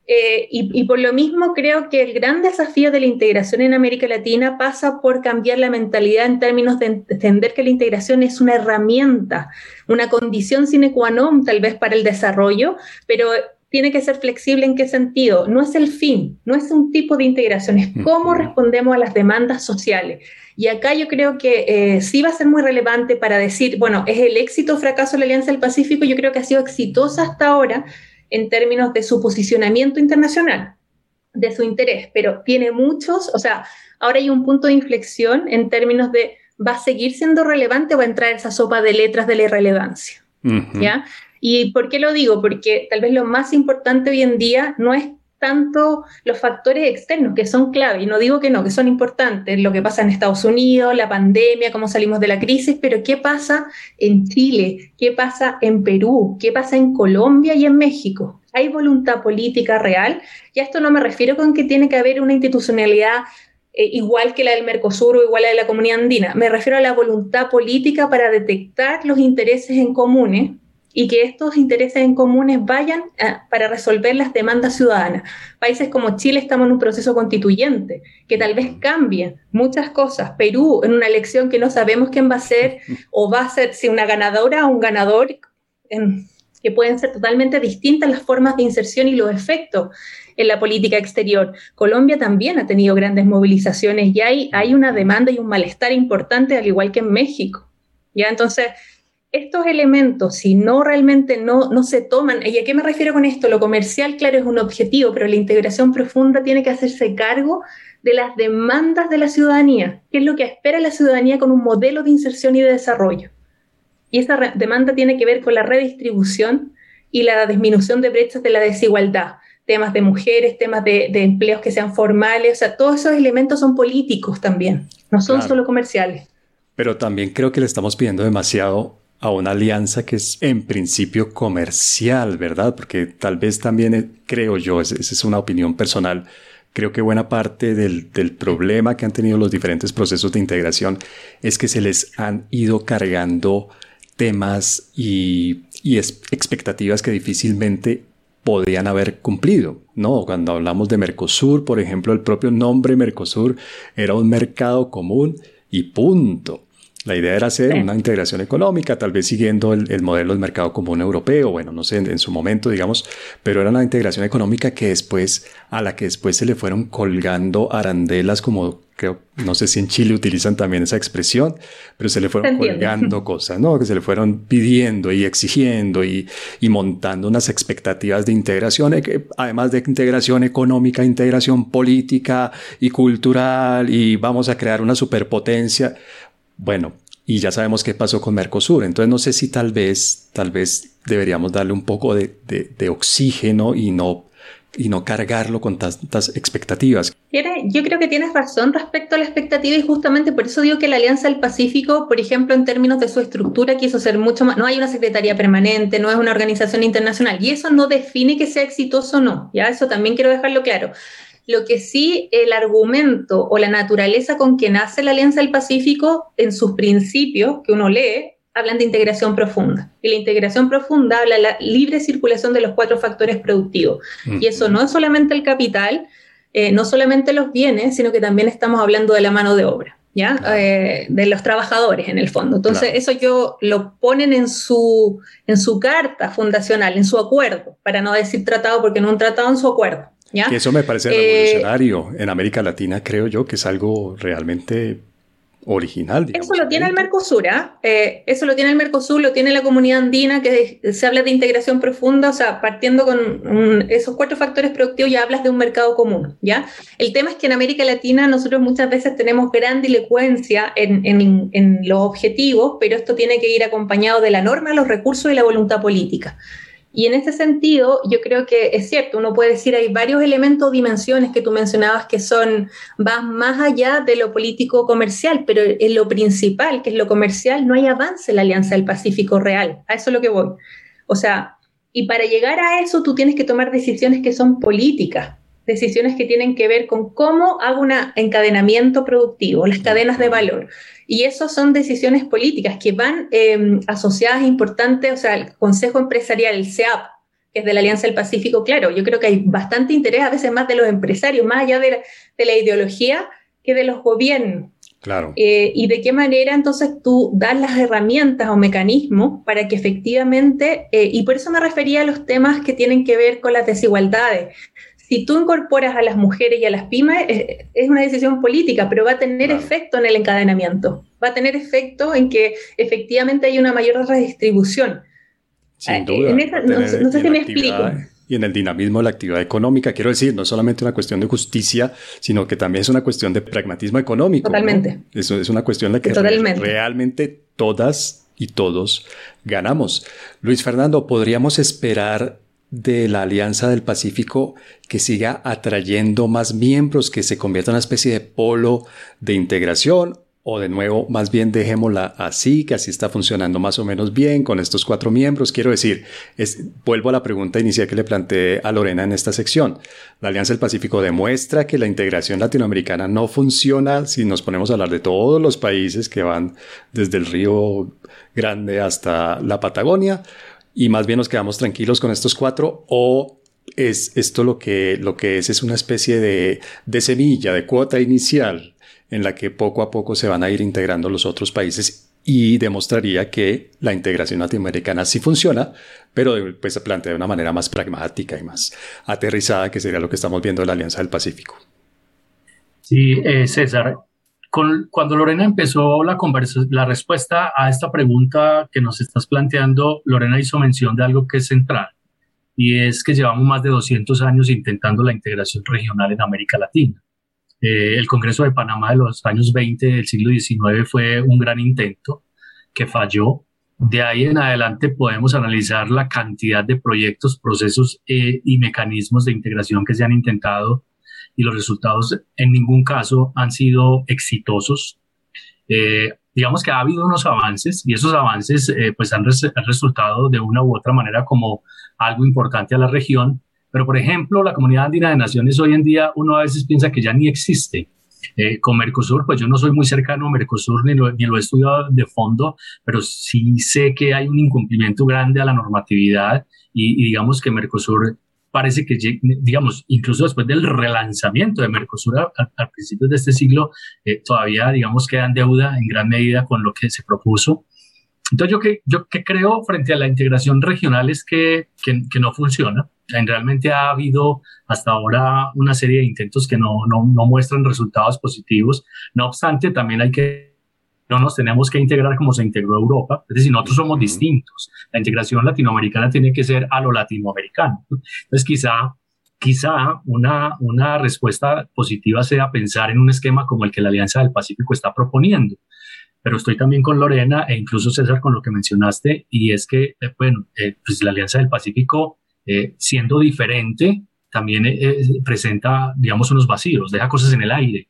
Eh, y, por lo mismo creo que el gran desafío de la integración en América Latina pasa por cambiar la mentalidad en términos de entender que la integración es una herramienta, una condición sine qua non tal vez para el desarrollo, pero tiene que ser flexible en qué sentido. No es el fin, no es un tipo de integración, es cómo respondemos a las demandas sociales. Y acá yo creo que eh, sí va a ser muy relevante para decir, bueno, ¿es el éxito o fracaso de la Alianza del Pacífico? Yo creo que ha sido exitosa hasta ahora en términos de su posicionamiento internacional, de su interés, pero tiene muchos, o sea, ahora hay un punto de inflexión en términos de va a seguir siendo relevante o va a entrar esa sopa de letras de la irrelevancia. ¿Ya? ¿Y por qué lo digo? Porque tal vez lo más importante hoy en día no es tanto los factores externos, que son clave, y no digo que no, que son importantes, lo que pasa en Estados Unidos, la pandemia, cómo salimos de la crisis, pero ¿qué pasa en Chile? ¿Qué pasa en Perú? ¿Qué pasa en Colombia y en México? ¿Hay voluntad política real? Y a esto no me refiero con que tiene que haber una institucionalidad eh, igual que la del Mercosur o igual a la de la comunidad andina, me refiero a la voluntad política para detectar los intereses en comunes y que estos intereses en comunes vayan para resolver las demandas ciudadanas. Países como Chile estamos en un proceso constituyente que tal vez cambie muchas cosas. Perú en una elección que no sabemos quién va a ser o va a ser si una ganadora o un ganador que pueden ser totalmente distintas las formas de inserción y los efectos en la política exterior. Colombia también ha tenido grandes movilizaciones y hay, hay una demanda y un malestar importante, al igual que en México. ¿ya? Entonces, estos elementos, si no realmente no, no se toman, ¿y a qué me refiero con esto? Lo comercial, claro, es un objetivo, pero la integración profunda tiene que hacerse cargo de las demandas de la ciudadanía, qué es lo que espera la ciudadanía con un modelo de inserción y de desarrollo. Y esa demanda tiene que ver con la redistribución y la disminución de brechas de la desigualdad, temas de mujeres, temas de, empleos que sean formales, o sea, todos esos elementos son políticos también, no son solo comerciales. Pero también creo que le estamos pidiendo demasiado a una alianza que es en principio comercial, ¿verdad? Porque tal vez también eh, creo yo, esa es una opinión personal, creo que buena parte del, problema que han tenido los diferentes procesos de integración es que se les han ido cargando temas y, y expectativas que difícilmente podían haber cumplido, ¿no? Cuando hablamos de Mercosur, por ejemplo, el propio nombre Mercosur era un mercado común y punto. La idea era hacer una integración económica, tal vez siguiendo el, modelo del mercado común europeo, bueno, no sé, en, su momento, digamos, pero era una integración económica que después, a la que después se le fueron colgando arandelas, como creo, no sé si en Chile utilizan también esa expresión, pero se le fueron colgando cosas, ¿no? Que se le fueron pidiendo y exigiendo y, y montando unas expectativas de integración, eh, además de integración económica, integración política y cultural, y vamos a crear una superpotencia. Bueno, y ya sabemos qué pasó con Mercosur. Entonces no sé si tal vez, tal vez deberíamos darle un poco de, oxígeno y no, y no cargarlo con tantas expectativas. Yo creo que tienes razón respecto a la expectativa y justamente por eso digo que la Alianza del Pacífico, por ejemplo, en términos de su estructura, quiso ser mucho más, no hay una secretaría permanente, no es una organización internacional y eso no define que sea exitoso o no, ya eso también quiero dejarlo claro. Lo que sí, el argumento o la naturaleza con que nace la Alianza del Pacífico, en sus principios, que uno lee, hablan de integración profunda. Y la integración profunda habla de la libre circulación de los cuatro factores productivos. Y eso no es solamente el capital, eh, no solamente los bienes, sino que también estamos hablando de la mano de obra. ¿Ya? Eh, de los trabajadores en el fondo. Entonces, eso yo lo ponen en su, en su carta fundacional, en su acuerdo, para no decir tratado, porque no un tratado en su acuerdo. Que eso me parece eh, revolucionario. En América Latina creo yo que es algo realmente original. eso lo tiene el Mercosur, ¿ah? ¿eh? eso lo tiene el Mercosur, lo tiene la comunidad andina, que se habla de integración profunda, o sea, partiendo con esos cuatro factores productivos ya hablas de un mercado común, ¿ya? El tema es que en América Latina nosotros muchas veces tenemos gran dilecuencia en, en, en los objetivos, pero esto tiene que ir acompañado de la norma, los recursos y la voluntad política. Y en ese sentido, yo creo que es cierto, uno puede decir, hay varios elementos o dimensiones que tú mencionabas que son, van más allá de lo político comercial, pero en lo principal, que es lo comercial, no hay avance en la Alianza del Pacífico real. A eso es lo que voy. O sea, y para llegar a eso tú tienes que tomar decisiones que son políticas, decisiones que tienen que ver con cómo hago un encadenamiento productivo, las cadenas de valor. Y eso son decisiones políticas que van em, asociadas importantes, o sea, el Consejo Empresarial, el CEAP, que es de la Alianza del Pacífico, claro, yo creo que hay bastante interés a veces más de los empresarios, más allá de la, ideología, que de los gobiernos. Claro. Eh, y de qué manera entonces tú das las herramientas o mecanismos para que efectivamente, eh, y por eso me refería a los temas que tienen que ver con las desigualdades, si tú incorporas a las mujeres y a las pymes, es, una decisión política, pero va a tener efecto en el encadenamiento, va a tener efecto en que efectivamente hay una mayor redistribución. Sin eh, duda. no, sé si me explico. Y en el dinamismo de la actividad económica, quiero decir, no solamente una cuestión de justicia, sino que también es una cuestión de pragmatismo económico. Totalmente. Eso es una cuestión en la que realmente todas y todos ganamos. Luis Fernando, ¿podríamos esperar de la Alianza del Pacífico que siga atrayendo más miembros, que se convierta en una especie de polo de integración o de nuevo, más bien dejémosla así, que así está funcionando más o menos bien con estos cuatro miembros. Quiero decir, vuelvo a la pregunta inicial que le planteé a Lorena en esta sección. La Alianza del Pacífico demuestra que la integración latinoamericana no funciona si nos ponemos a hablar de todos los países que van desde el Río Grande hasta la Patagonia y más bien nos quedamos tranquilos con estos cuatro o es esto lo que, lo que es, es una especie de, de semilla, de cuota inicial en la que poco a poco se van a ir integrando los otros países y demostraría que la integración latinoamericana sí funciona, pero pues se plantea de una manera más pragmática y más aterrizada, que sería lo que estamos viendo en la Alianza del Pacífico. Sí, eh, César, cuando Lorena empezó la, la respuesta a esta pregunta que nos estás planteando, Lorena hizo mención de algo que es central, y es que llevamos más de 200 años intentando la integración regional en América Latina. Eh, el Congreso de Panamá de los años 20 del siglo XIX fue un gran intento que falló. De ahí en adelante podemos analizar la cantidad de proyectos, procesos eh, y mecanismos de integración que se han intentado y los resultados en ningún caso han sido exitosos. Eh, digamos que ha habido unos avances y esos avances eh, pues han, resultado de una u otra manera como algo importante a la región, pero por ejemplo la comunidad andina de naciones hoy en día uno a veces piensa que ya ni existe. Eh, con Mercosur, pues yo no soy muy cercano a Mercosur ni lo, ni lo he estudiado de fondo, pero sí sé que hay un incumplimiento grande a la normatividad y, y digamos que Mercosur parece que, digamos, incluso después del relanzamiento de Mercosur a, principios de este siglo, eh, todavía, digamos, queda en deuda en gran medida con lo que se propuso. Entonces, yo que, yo que creo frente a la integración regional es que, que, no funciona. Realmente ha habido hasta ahora una serie de intentos que no, no, no muestran resultados positivos. No obstante, también hay que no nos tenemos que integrar como se integró Europa, es decir, nosotros somos distintos. La integración latinoamericana tiene que ser a lo latinoamericano. Entonces, quizá, quizá una, una respuesta positiva sea pensar en un esquema como el que la Alianza del Pacífico está proponiendo. Pero estoy también con Lorena e incluso César con lo que mencionaste, y es que, eh, bueno, eh, pues la Alianza del Pacífico, eh, siendo diferente, también presenta, digamos, unos vacíos, deja cosas en el aire.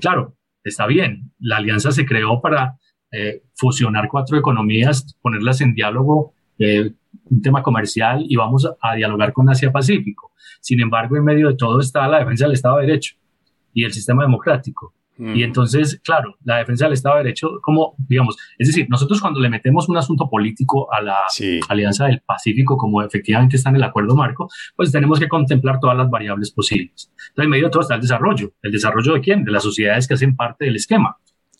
claro, está bien, la alianza se creó para eh, fusionar cuatro economías, ponerlas en diálogo, eh, un tema comercial y vamos a dialogar con Asia-Pacífico. Sin embargo, en medio de todo está la defensa del Estado de Derecho y el sistema democrático. Y entonces, claro, la defensa del Estado de Derecho, como, digamos, es decir, nosotros cuando le metemos un asunto político a la Alianza del Pacífico, como efectivamente está en el acuerdo marco, pues tenemos que contemplar todas las variables posibles. Entonces, en medio de todo está el desarrollo. ¿El desarrollo de quién? De las sociedades que hacen parte del esquema.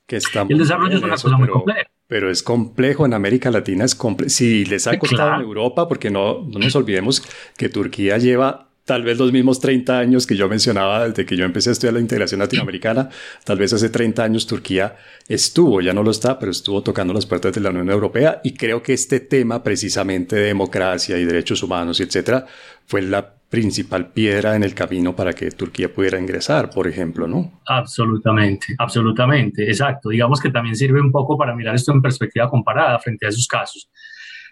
Que está el desarrollo es una cosa muy compleja. Pero es complejo en América Latina, es complejo. Si les ha costado en Europa, porque no, no nos olvidemos que Turquía lleva tal vez los mismos 30 años que yo mencionaba desde que yo empecé a estudiar la integración latinoamericana, tal vez hace 30 años Turquía estuvo, ya no lo está, pero estuvo tocando las puertas de la Unión Europea y creo que este tema precisamente de democracia y derechos humanos y etcétera fue la principal piedra en el camino para que Turquía pudiera ingresar, por ejemplo, ¿no? Absolutamente, absolutamente, exacto. Digamos que también sirve un poco para mirar esto en perspectiva comparada frente a esos casos.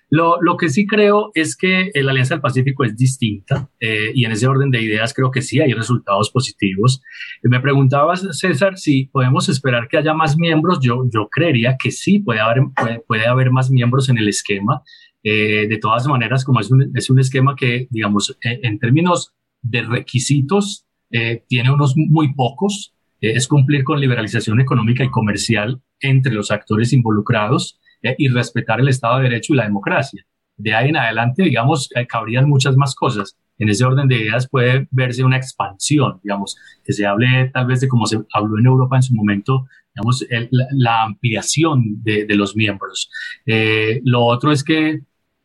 Lo, lo, que sí creo es que la Alianza del Pacífico es distinta eh, y en ese orden de ideas creo que sí hay resultados positivos. Me preguntabas, César, si podemos esperar que haya más miembros. Yo, yo creería que sí, puede haber, puede, haber más miembros en el esquema. Eh, de todas maneras, como es un, es un esquema que, digamos, en, en términos de requisitos, eh, tiene unos muy pocos, es cumplir con liberalización económica y comercial entre los actores involucrados eh, y respetar el Estado de Derecho y la democracia. De ahí en adelante, digamos, eh, cabrían muchas más cosas. En ese orden de ideas puede verse una expansión, digamos, que se hable tal vez de como se habló en Europa en su momento, digamos, la, ampliación de, los miembros. Eh, lo otro es que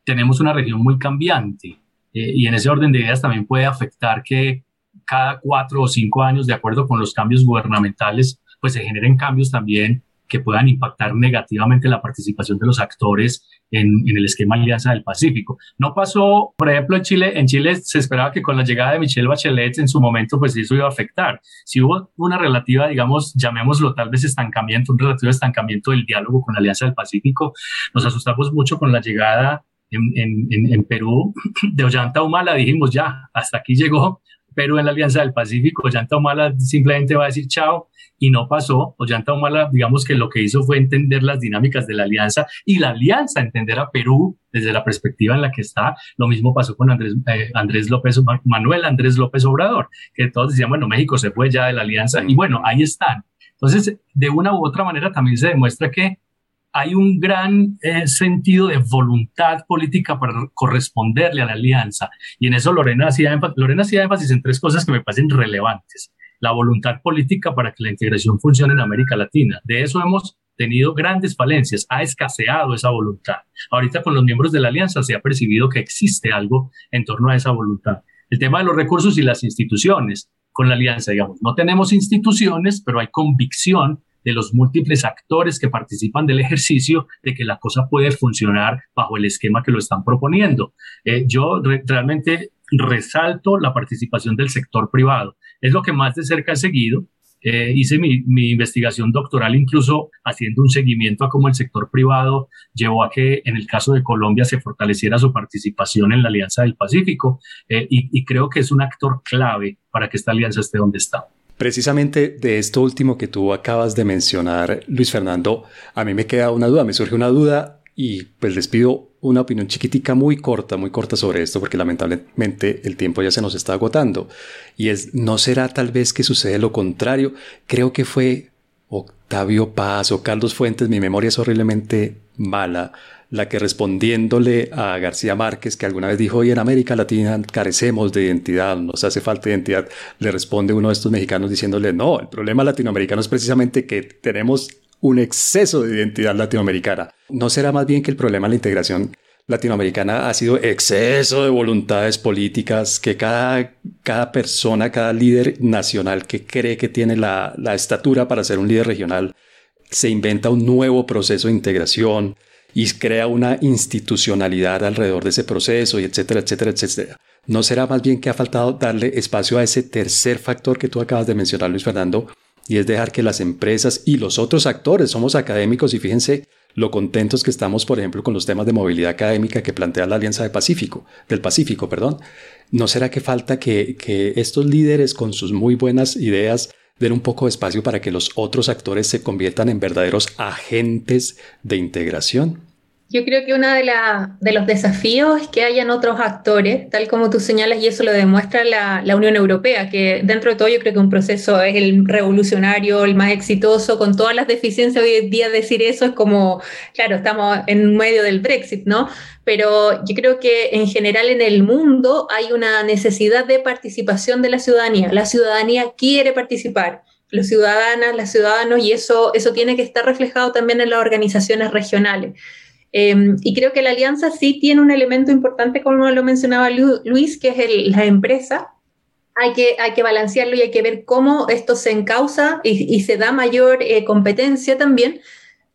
tenemos una región muy cambiante y en ese orden de ideas también puede afectar que cada cuatro o cinco años, de acuerdo con los cambios gubernamentales, pues se generen cambios también que puedan impactar negativamente la participación de los actores en, el esquema Alianza del Pacífico. No pasó, por ejemplo, en Chile, en Chile se esperaba que con la llegada de Michelle Bachelet en su momento, pues eso iba a afectar. Si hubo una relativa, digamos, llamémoslo tal vez estancamiento, un relativo estancamiento del diálogo con la Alianza del Pacífico, nos asustamos mucho con la llegada en, en, en Perú de Ollanta Humala, dijimos ya, hasta aquí llegó, Perú en la Alianza del Pacífico, Ollanta Humala simplemente va a decir chao y no pasó. Ollanta Humala, digamos que lo que hizo fue entender las dinámicas de la alianza y la alianza entender a Perú desde la perspectiva en la que está. Lo mismo pasó con Andrés, eh, Andrés López, Manuel Andrés López Obrador, que todos decían, bueno, México se fue ya de la alianza y bueno, ahí están. Entonces, de una u otra manera también se demuestra que hay un gran eh, sentido de voluntad política para corresponderle a la alianza. Y en eso Lorena hacía, Lorena hacía énfasis en tres cosas que me parecen relevantes la voluntad política para que la integración funcione en América Latina. De eso hemos tenido grandes falencias, ha escaseado esa voluntad. Ahorita con los miembros de la alianza se ha percibido que existe algo en torno a esa voluntad. El tema de los recursos y las instituciones con la alianza, digamos, no tenemos instituciones, pero hay convicción de los múltiples actores que participan del ejercicio de que la cosa puede funcionar bajo el esquema que lo están proponiendo. Eh, yo realmente resalto la participación del sector privado. Es lo que más de cerca he seguido. Eh, hice mi, investigación doctoral incluso haciendo un seguimiento a cómo el sector privado llevó a que en el caso de Colombia se fortaleciera su participación en la Alianza del Pacífico eh, y creo que es un actor clave para que esta alianza esté donde está. Precisamente de esto último que tú acabas de mencionar, Luis Fernando, a mí me queda una duda, me surge una duda y pues les pido una opinión chiquitica muy corta, muy corta sobre esto, porque lamentablemente el tiempo ya se nos está agotando. Y es, ¿no será tal vez que sucede lo contrario? Creo que fue Octavio Paz o Carlos Fuentes, mi memoria es horriblemente mala, la que respondiéndole a García Márquez, que alguna vez dijo, hoy en América Latina carecemos de identidad, nos hace falta identidad, le responde uno de estos mexicanos diciéndole, no, el problema latinoamericano es precisamente que tenemos un exceso de identidad latinoamericana. ¿No será más bien que el problema de la integración latinoamericana ha sido exceso de voluntades políticas, que cada, cada persona, cada líder nacional que cree que tiene la, la estatura para ser un líder regional, se inventa un nuevo proceso de integración y crea una institucionalidad alrededor de ese proceso y etcétera, etcétera, etcétera. ¿No será más bien que ha faltado darle espacio a ese tercer factor que tú acabas de mencionar, Luis Fernando, y es dejar que las empresas y los otros actores, somos académicos y fíjense lo contentos que estamos, por ejemplo, con los temas de movilidad académica que plantea la Alianza del Pacífico, del Pacífico, perdón. ¿No será que falta que, que estos líderes con sus muy buenas ideas den un poco de espacio para que los otros actores se conviertan en verdaderos agentes de integración? Yo creo que uno de, los desafíos es que hayan otros actores, tal como tú señalas, y eso lo demuestra la, la, Unión Europea, que dentro de todo yo creo que un proceso es el revolucionario, el más exitoso, con todas las deficiencias hoy en día decir eso es como, claro, estamos en medio del Brexit, ¿no? Pero yo creo que en general en el mundo hay una necesidad de participación de la ciudadanía. La ciudadanía quiere participar los ciudadanas, los ciudadanos, y eso, eso tiene que estar reflejado también en las organizaciones regionales. Em, y creo que la alianza sí tiene un elemento importante, como lo mencionaba Luis, que es la empresa. Hay que, hay que balancearlo y hay que ver cómo esto se encausa y, se da mayor eh, competencia también.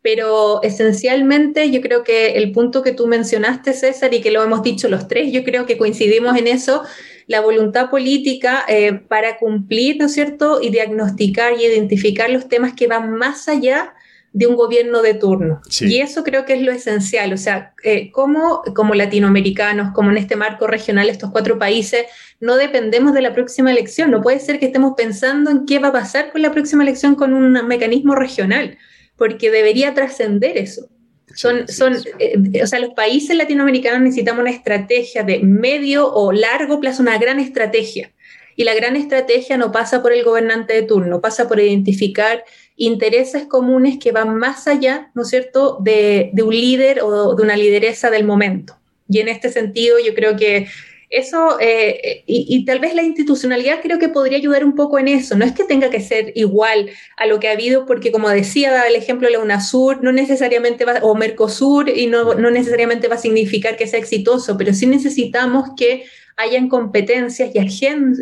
Pero esencialmente yo creo que el punto que tú mencionaste, César, y que lo hemos dicho los tres, yo creo que coincidimos en eso, la voluntad política eh, para cumplir, ¿no es cierto?, y diagnosticar y identificar los temas que van más allá de un gobierno de turno. Y eso creo que es lo esencial, o sea, eh, cómo como latinoamericanos, como en este marco regional, estos cuatro países, no dependemos de la próxima elección. No puede ser que estemos pensando en qué va a pasar con la próxima elección con un mecanismo regional, porque debería trascender eso. Son, son eh, o sea, los países latinoamericanos necesitamos una estrategia de medio o largo plazo, una gran estrategia. Y la gran estrategia no pasa por el gobernante de turno, pasa por identificar intereses comunes que van más allá, ¿no es cierto?, de, de un líder o de una lideresa del momento. Y en este sentido, yo creo que eso, eh, y, tal vez la institucionalidad creo que podría ayudar un poco en eso. No es que tenga que ser igual a lo que ha habido, porque como decía, daba el ejemplo la UNASUR, no necesariamente va, o Mercosur, y no, no necesariamente va a significar que sea exitoso, pero sí necesitamos que hayan competencias y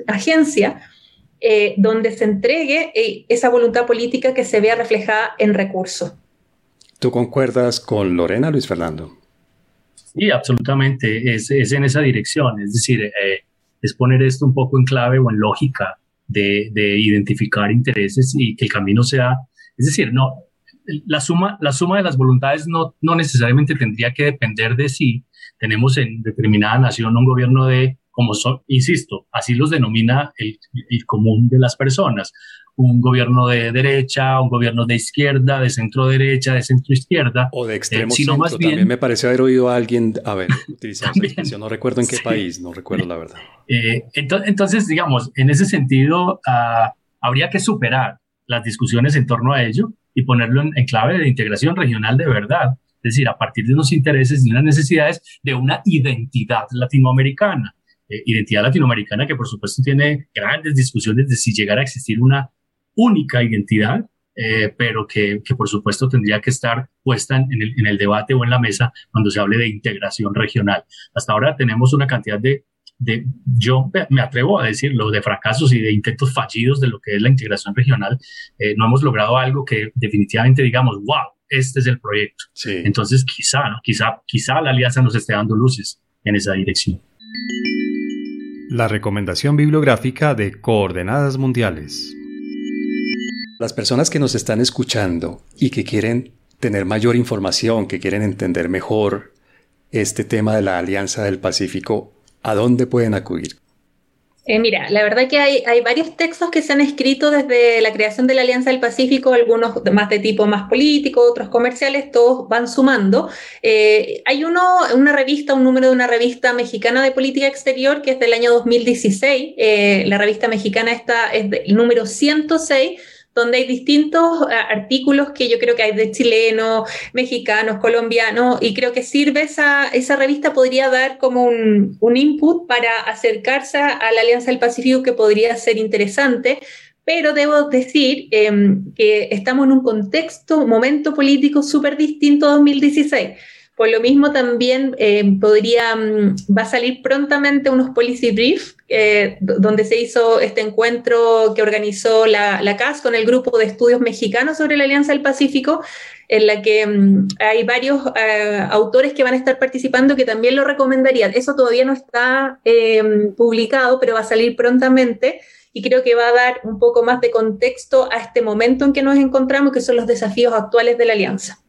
agencias eh, donde se entregue eh, esa voluntad política que se vea reflejada en recursos. ¿Tú concuerdas con Lorena, Luis Fernando? Sí, absolutamente, es, es en esa dirección, es decir, eh, es poner esto un poco en clave o en lógica de, de, identificar intereses y que el camino sea, es decir, no, la suma, la suma de las voluntades no, no necesariamente tendría que depender de si tenemos en determinada nación un gobierno de, como son, insisto, así los denomina el, el común de las personas, un gobierno de derecha, un gobierno de izquierda, de centro derecha, de centro izquierda. O de extremo eh, centro. Más bien, También me parece haber oído a alguien, a ver, <laughs> utilizar esa expresión, no recuerdo en qué país, no recuerdo la verdad. Eh, entonces, digamos, en ese sentido, ah, habría que superar las discusiones en torno a ello y ponerlo en, clave de integración regional de verdad. Es decir, a partir de unos intereses y unas necesidades de una identidad latinoamericana. Eh, identidad latinoamericana que por supuesto tiene grandes discusiones de si llegara a existir una única identidad, eh, pero que, que, por supuesto tendría que estar puesta en el, en el, debate o en la mesa cuando se hable de integración regional. Hasta ahora tenemos una cantidad de, de, yo me atrevo a decirlo, de fracasos y de intentos fallidos de lo que es la integración regional. Eh, no hemos logrado algo que definitivamente digamos, wow, este es el proyecto. Entonces quizá, ¿no? quizá, quizá la alianza nos esté dando luces en esa dirección. La recomendación bibliográfica de Coordenadas Mundiales. Las personas que nos están escuchando y que quieren tener mayor información, que quieren entender mejor este tema de la Alianza del Pacífico, ¿a dónde pueden acudir? Eh, mira, la verdad que hay, varios textos que se han escrito desde la creación de la Alianza del Pacífico, algunos más de tipo más político, otros comerciales, todos van sumando. Eh, hay uno, una revista, un número de una revista mexicana de política exterior que es del año 2016. Eh, la revista mexicana está, es el número 106 donde hay distintos eh, artículos que yo creo que hay de chilenos, mexicanos, colombianos, y creo que sirve esa, esa revista, podría dar como un, un input para acercarse a la Alianza del Pacífico que podría ser interesante, pero debo decir em, que estamos en un contexto, momento político súper distinto a 2016. Por lo mismo también eh, podría, mm, va a salir prontamente unos policy briefs eh, donde se hizo este encuentro que organizó la, la, CAS con el grupo de estudios mexicanos sobre la Alianza del Pacífico, en la que mm, hay varios eh, autores que van a estar participando que también lo recomendarían. Eso todavía no está publicado, pero va a salir prontamente y creo que va a dar un poco más de contexto a este momento en que nos encontramos, que son los desafíos actuales de la Alianza.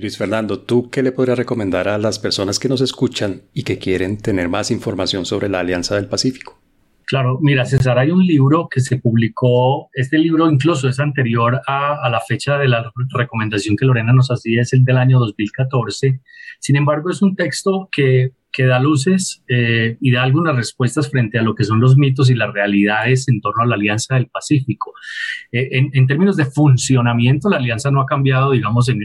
Luis Fernando, ¿tú qué le podrías recomendar a las personas que nos escuchan y que quieren tener más información sobre la Alianza del Pacífico? Claro, mira, César, hay un libro que se publicó, este libro incluso es anterior a, la fecha de la recomendación que Lorena nos hacía, es el del año 2014. Sin embargo, es un texto que, que da luces eh, y da algunas respuestas frente a lo que son los mitos y las realidades en torno a la Alianza del Pacífico. Eh, en, en, términos de funcionamiento, la alianza no ha cambiado, digamos, en,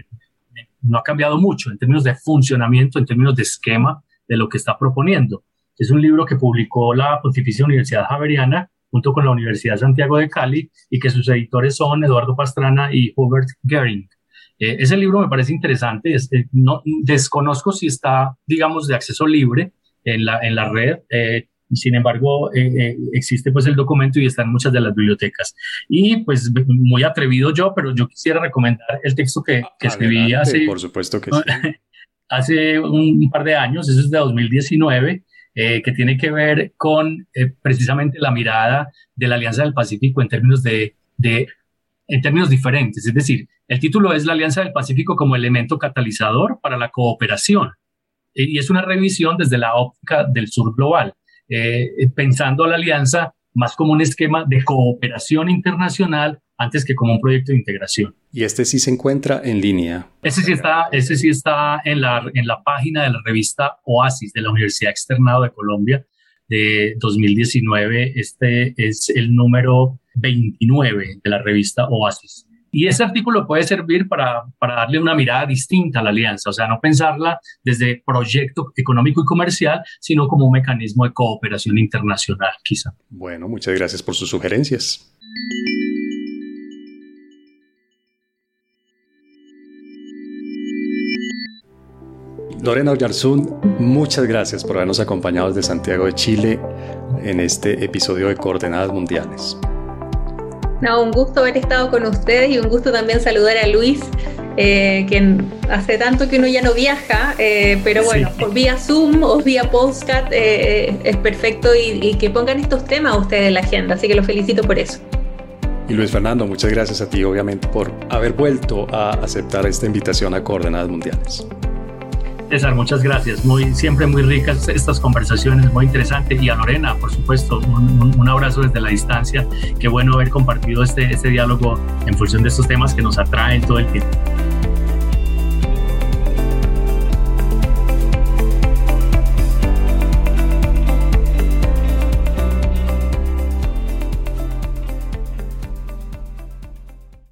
no ha cambiado mucho en términos de funcionamiento, en términos de esquema de lo que está proponiendo. Es un libro que publicó la Pontificia Universidad Javeriana junto con la Universidad Santiago de Cali y que sus editores son Eduardo Pastrana y Hubert Gering. Eh, ese libro me parece interesante, este, no, desconozco si está, digamos, de acceso libre en la, en la red. Eh, sin embargo, eh, eh, existe pues el documento y está en muchas de las bibliotecas. Y pues muy atrevido yo, pero yo quisiera recomendar el texto que, que escribí hace, por supuesto que <laughs> hace un, par de años, eso es de 2019, eh, que tiene que ver con precisamente la mirada de la Alianza del Pacífico en términos de, de en términos diferentes. Es decir, el título es la Alianza del Pacífico como elemento catalizador para la cooperación. Y es una revisión desde la óptica del sur global, eh, pensando a la alianza más como un esquema de cooperación internacional antes que como un proyecto de integración. Y este sí se encuentra en línea. Ese sí está, ese sí está en, la, en la página de la revista Oasis de la Universidad Externado de Colombia de 2019. Este es el número 29 de la revista Oasis. Y ese artículo puede servir para, para, darle una mirada distinta a la alianza, o sea, no pensarla desde proyecto económico y comercial, sino como un mecanismo de cooperación internacional, quizá. Bueno, muchas gracias por sus sugerencias. Lorena Oyarzún, muchas gracias por habernos acompañado desde Santiago de Chile en este episodio de Coordenadas Mundiales. No, un gusto haber estado con ustedes y un gusto también saludar a Luis, eh, quien hace tanto que uno ya no viaja, eh, pero bueno, por vía Zoom o vía Postcat eh, es perfecto y, y, que pongan estos temas ustedes en la agenda, así que los felicito por eso. Y Luis Fernando, muchas gracias a ti obviamente por haber vuelto a aceptar esta invitación a Coordenadas Mundiales. César, muchas gracias. Muy, siempre muy ricas estas conversaciones, muy interesante. Y a Lorena, por supuesto, un, abrazo desde la distancia. Qué bueno haber compartido este, este diálogo en función de estos temas que nos atraen todo el tiempo.